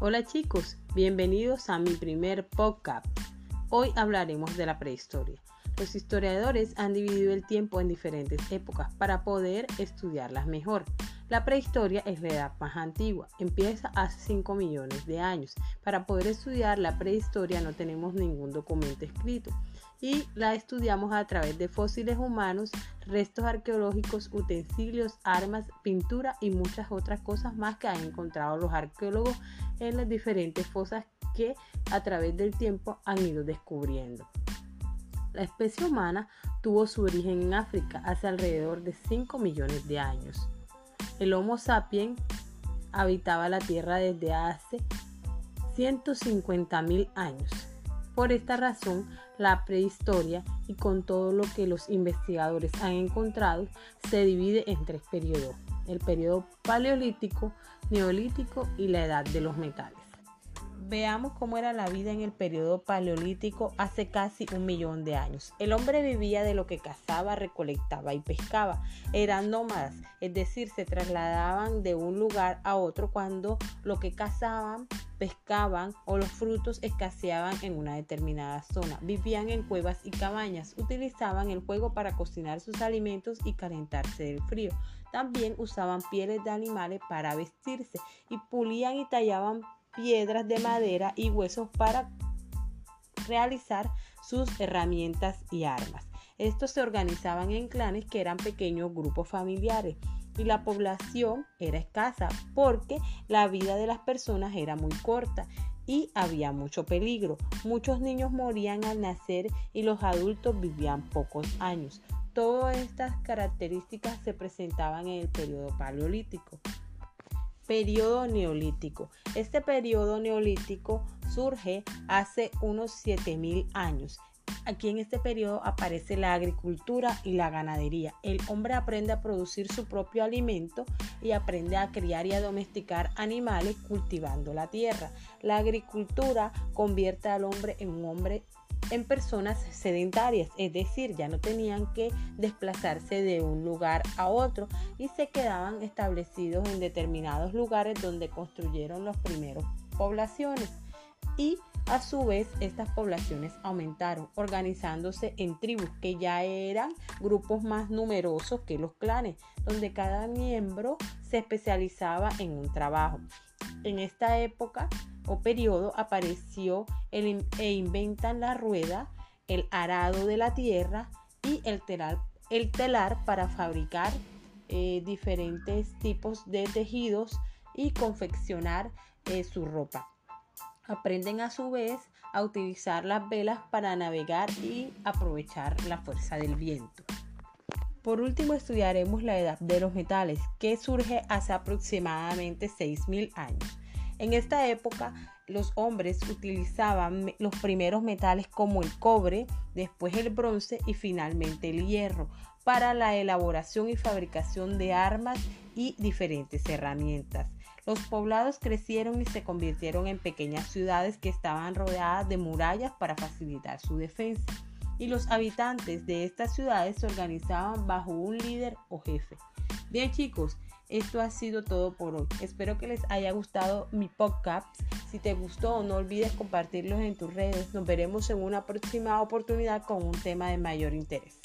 Hola chicos, bienvenidos a mi primer podcast. Hoy hablaremos de la prehistoria. Los historiadores han dividido el tiempo en diferentes épocas para poder estudiarlas mejor. La prehistoria es la edad más antigua, empieza hace 5 millones de años. Para poder estudiar la prehistoria no tenemos ningún documento escrito y la estudiamos a través de fósiles humanos, restos arqueológicos, utensilios, armas, pintura y muchas otras cosas más que han encontrado los arqueólogos en las diferentes fosas que a través del tiempo han ido descubriendo. La especie humana tuvo su origen en África hace alrededor de 5 millones de años. El Homo sapiens habitaba la Tierra desde hace 150 mil años por esta razón, la prehistoria y con todo lo que los investigadores han encontrado se divide en tres periodos, el periodo paleolítico, neolítico y la edad de los metales. Veamos cómo era la vida en el periodo paleolítico hace casi un millón de años. El hombre vivía de lo que cazaba, recolectaba y pescaba. Eran nómadas, es decir, se trasladaban de un lugar a otro cuando lo que cazaban pescaban o los frutos escaseaban en una determinada zona. Vivían en cuevas y cabañas. Utilizaban el fuego para cocinar sus alimentos y calentarse del frío. También usaban pieles de animales para vestirse y pulían y tallaban piedras de madera y huesos para realizar sus herramientas y armas. Estos se organizaban en clanes que eran pequeños grupos familiares y la población era escasa porque la vida de las personas era muy corta y había mucho peligro. Muchos niños morían al nacer y los adultos vivían pocos años. Todas estas características se presentaban en el periodo paleolítico. Periodo neolítico. Este periodo neolítico surge hace unos 7000 años Aquí en este periodo aparece la agricultura y la ganadería. El hombre aprende a producir su propio alimento y aprende a criar y a domesticar animales cultivando la tierra. La agricultura convierte al hombre en un hombre en personas sedentarias, es decir, ya no tenían que desplazarse de un lugar a otro y se quedaban establecidos en determinados lugares donde construyeron las primeras poblaciones. Y a su vez, estas poblaciones aumentaron, organizándose en tribus que ya eran grupos más numerosos que los clanes, donde cada miembro se especializaba en un trabajo. En esta época o periodo apareció el, e inventan la rueda, el arado de la tierra y el telar, el telar para fabricar eh, diferentes tipos de tejidos y confeccionar eh, su ropa. Aprenden a su vez a utilizar las velas para navegar y aprovechar la fuerza del viento. Por último estudiaremos la edad de los metales, que surge hace aproximadamente 6.000 años. En esta época los hombres utilizaban los primeros metales como el cobre, después el bronce y finalmente el hierro para la elaboración y fabricación de armas y diferentes herramientas. Los poblados crecieron y se convirtieron en pequeñas ciudades que estaban rodeadas de murallas para facilitar su defensa. Y los habitantes de estas ciudades se organizaban bajo un líder o jefe. Bien chicos, esto ha sido todo por hoy. Espero que les haya gustado mi podcast. Si te gustó, no olvides compartirlos en tus redes. Nos veremos en una próxima oportunidad con un tema de mayor interés.